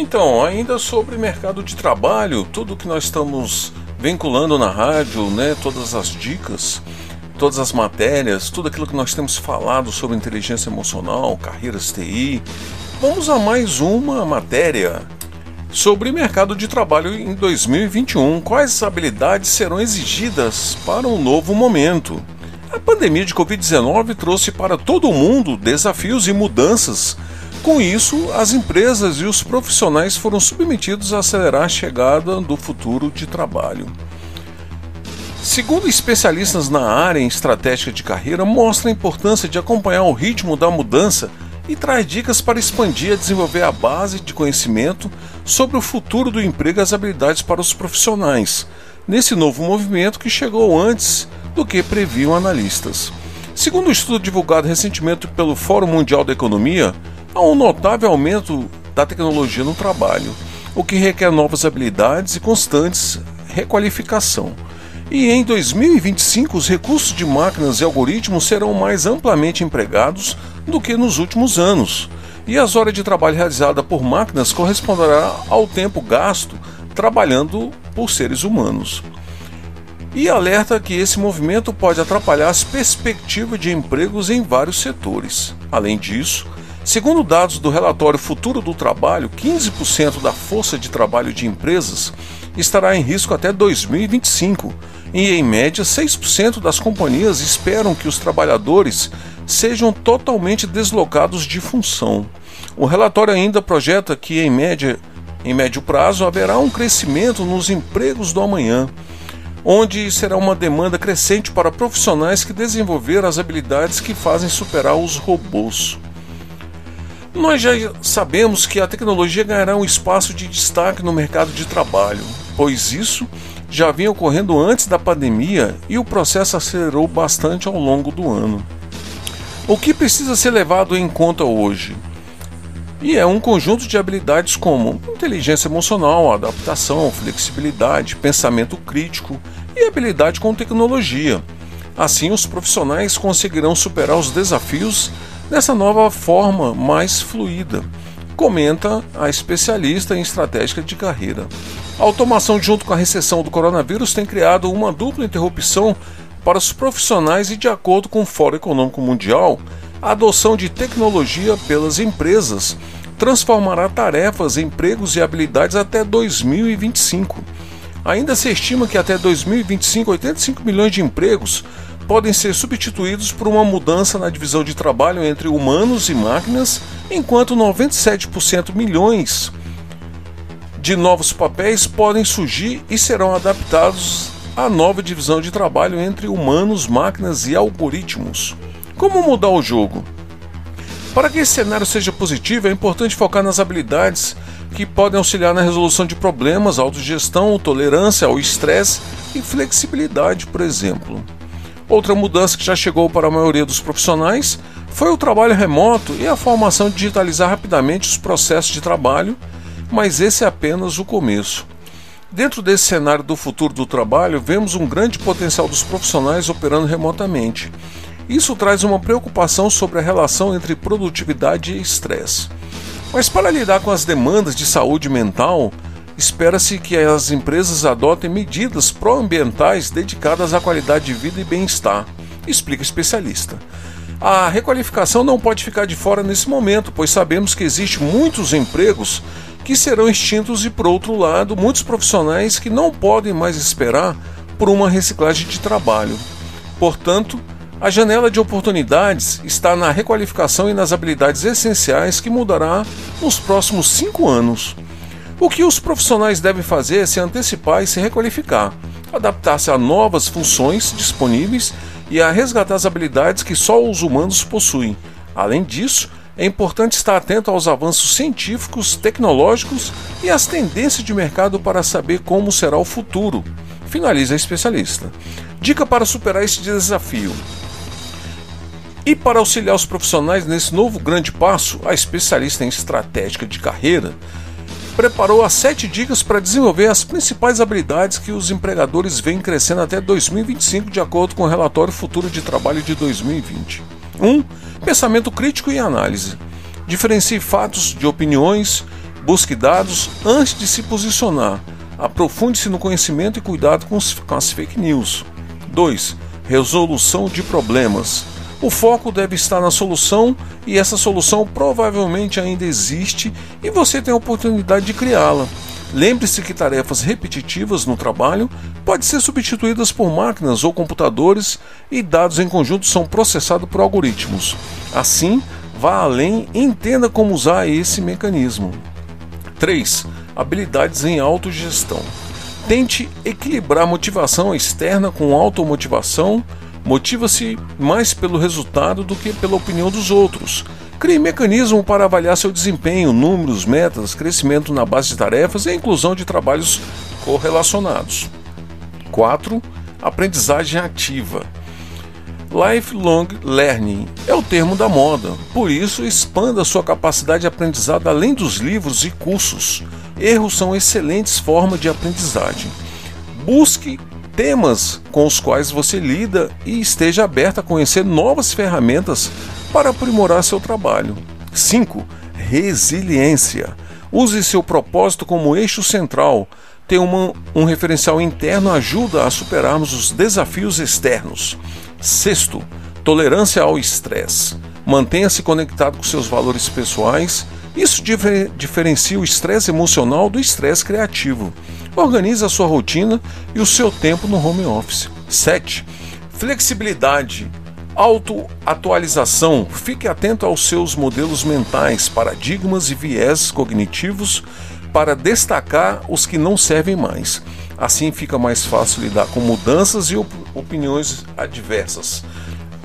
Então, ainda sobre mercado de trabalho, tudo que nós estamos vinculando na rádio, né, todas as dicas, todas as matérias, tudo aquilo que nós temos falado sobre inteligência emocional, carreiras TI, vamos a mais uma matéria sobre mercado de trabalho em 2021. Quais habilidades serão exigidas para um novo momento? A pandemia de Covid-19 trouxe para todo mundo desafios e mudanças com isso, as empresas e os profissionais foram submetidos a acelerar a chegada do futuro de trabalho. Segundo especialistas na área em estratégia de carreira, mostra a importância de acompanhar o ritmo da mudança e traz dicas para expandir e desenvolver a base de conhecimento sobre o futuro do emprego e as habilidades para os profissionais, nesse novo movimento que chegou antes do que previam analistas. Segundo um estudo divulgado recentemente pelo Fórum Mundial da Economia, há um notável aumento da tecnologia no trabalho, o que requer novas habilidades e constantes requalificação. E em 2025, os recursos de máquinas e algoritmos serão mais amplamente empregados do que nos últimos anos, e as horas de trabalho realizada por máquinas corresponderá ao tempo gasto trabalhando por seres humanos. E alerta que esse movimento pode atrapalhar as perspectivas de empregos em vários setores. Além disso, Segundo dados do relatório Futuro do Trabalho, 15% da força de trabalho de empresas estará em risco até 2025 e, em média, 6% das companhias esperam que os trabalhadores sejam totalmente deslocados de função. O relatório ainda projeta que, em média, em médio prazo, haverá um crescimento nos empregos do amanhã, onde será uma demanda crescente para profissionais que desenvolveram as habilidades que fazem superar os robôs. Nós já sabemos que a tecnologia ganhará um espaço de destaque no mercado de trabalho, pois isso já vinha ocorrendo antes da pandemia e o processo acelerou bastante ao longo do ano. O que precisa ser levado em conta hoje? E é um conjunto de habilidades como inteligência emocional, adaptação, flexibilidade, pensamento crítico e habilidade com tecnologia. Assim, os profissionais conseguirão superar os desafios dessa nova forma mais fluida, comenta a especialista em estratégia de carreira. A automação, junto com a recessão do coronavírus, tem criado uma dupla interrupção para os profissionais e, de acordo com o Fórum Econômico Mundial, a adoção de tecnologia pelas empresas transformará tarefas, empregos e habilidades até 2025. Ainda se estima que até 2025 85 milhões de empregos podem ser substituídos por uma mudança na divisão de trabalho entre humanos e máquinas, enquanto 97% milhões de novos papéis podem surgir e serão adaptados à nova divisão de trabalho entre humanos, máquinas e algoritmos. Como mudar o jogo? Para que esse cenário seja positivo, é importante focar nas habilidades que podem auxiliar na resolução de problemas, autogestão, tolerância ao estresse e flexibilidade, por exemplo. Outra mudança que já chegou para a maioria dos profissionais foi o trabalho remoto e a formação de digitalizar rapidamente os processos de trabalho, mas esse é apenas o começo. Dentro desse cenário do futuro do trabalho, vemos um grande potencial dos profissionais operando remotamente. Isso traz uma preocupação sobre a relação entre produtividade e estresse. Mas para lidar com as demandas de saúde mental, espera-se que as empresas adotem medidas pró-ambientais dedicadas à qualidade de vida e bem-estar, explica especialista. A requalificação não pode ficar de fora nesse momento, pois sabemos que existem muitos empregos que serão extintos e, por outro lado, muitos profissionais que não podem mais esperar por uma reciclagem de trabalho. Portanto, a janela de oportunidades está na requalificação e nas habilidades essenciais que mudará nos próximos cinco anos. O que os profissionais devem fazer é se antecipar e se requalificar, adaptar-se a novas funções disponíveis e a resgatar as habilidades que só os humanos possuem. Além disso, é importante estar atento aos avanços científicos, tecnológicos e às tendências de mercado para saber como será o futuro. Finaliza a especialista. Dica para superar este desafio. E para auxiliar os profissionais nesse novo grande passo, a especialista em estratégia de carreira preparou as sete dicas para desenvolver as principais habilidades que os empregadores vêm crescendo até 2025, de acordo com o relatório Futuro de Trabalho de 2020. 1. Um, pensamento crítico e análise. Diferencie fatos de opiniões, busque dados antes de se posicionar. Aprofunde-se no conhecimento e cuidado com, com as fake news. 2. Resolução de problemas. O foco deve estar na solução e essa solução provavelmente ainda existe e você tem a oportunidade de criá-la. Lembre-se que tarefas repetitivas no trabalho podem ser substituídas por máquinas ou computadores e dados em conjunto são processados por algoritmos. Assim, vá além e entenda como usar esse mecanismo. 3. Habilidades em autogestão. Tente equilibrar motivação externa com automotivação Motiva-se mais pelo resultado do que pela opinião dos outros. Crie mecanismo para avaliar seu desempenho, números, metas, crescimento na base de tarefas e inclusão de trabalhos correlacionados. 4. Aprendizagem ativa. Lifelong Learning é o termo da moda, por isso expanda sua capacidade de aprendizado além dos livros e cursos. Erros são excelentes formas de aprendizagem. Busque temas com os quais você lida e esteja aberto a conhecer novas ferramentas para aprimorar seu trabalho. 5. Resiliência. Use seu propósito como eixo central. Ter uma, um referencial interno ajuda a superarmos os desafios externos. Sexto, tolerância ao estresse. Mantenha-se conectado com seus valores pessoais. Isso difer diferencia o estresse emocional do estresse criativo. Organize a sua rotina e o seu tempo no home office. 7. Flexibilidade. Autoatualização. Fique atento aos seus modelos mentais, paradigmas e viés cognitivos para destacar os que não servem mais. Assim fica mais fácil lidar com mudanças e op opiniões adversas.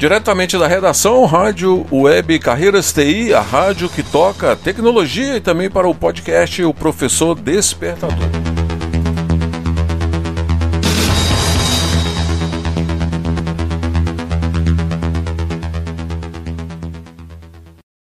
Diretamente da redação, Rádio Web Carreiras TI, a rádio que toca tecnologia e também para o podcast O Professor Despertador.